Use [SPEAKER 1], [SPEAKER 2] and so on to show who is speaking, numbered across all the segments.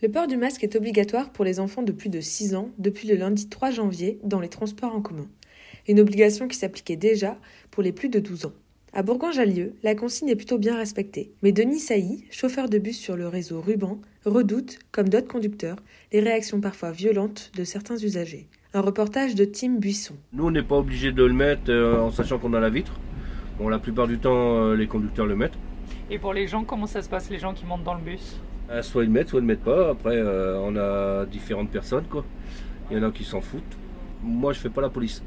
[SPEAKER 1] Le port du masque est obligatoire pour les enfants de plus de 6 ans depuis le lundi 3 janvier dans les transports en commun. Une obligation qui s'appliquait déjà pour les plus de 12 ans. À Bourgoin-Jallieu, la consigne est plutôt bien respectée. Mais Denis Sailly, chauffeur de bus sur le réseau Ruban, redoute, comme d'autres conducteurs, les réactions parfois violentes de certains usagers. Un reportage de Tim Buisson.
[SPEAKER 2] Nous, on n'est pas obligé de le mettre euh, en sachant qu'on a la vitre. Bon, la plupart du temps, euh, les conducteurs le mettent.
[SPEAKER 3] Et pour les gens, comment ça se passe, les gens qui montent dans le bus?
[SPEAKER 2] Soit ils le mettent, soit ils ne mettent pas. Après, euh, on a différentes personnes, quoi. Il y en a qui s'en foutent. Moi, je fais pas la police.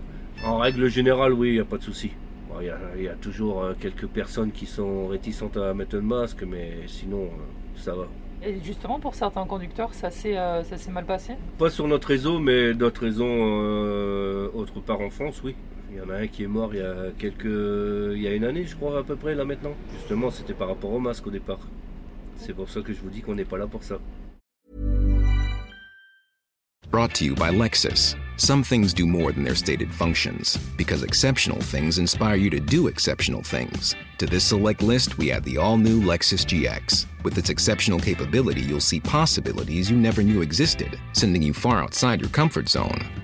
[SPEAKER 2] En règle générale, oui, il n'y a pas de souci. Bon, Il y, a- il y a toujours euh, quelques personnes qui sont réticentes à mettre le masque, mais sinon, euh, ça va.
[SPEAKER 3] Et justement, pour certains conducteurs, ça s'est euh, ça s'est mal passé?
[SPEAKER 2] Pas sur notre réseau, mais d'autres réseaux euh, autre part en France, oui. Il y en a un qui est mort il y a quelques, il y a une année, je crois à peu près là maintenant. Justement, c'était par rapport au masque au départ. C'est pour ça que je vous dis qu'on n'est pas là pour ça.
[SPEAKER 4] Brought to you by Lexus. Some things do more than their stated functions, because exceptional things inspire you to do exceptional things. To this select list, we add the all new Lexus GX. With its exceptional capability, you'll see possibilities you never knew existed, sending you far outside your comfort zone.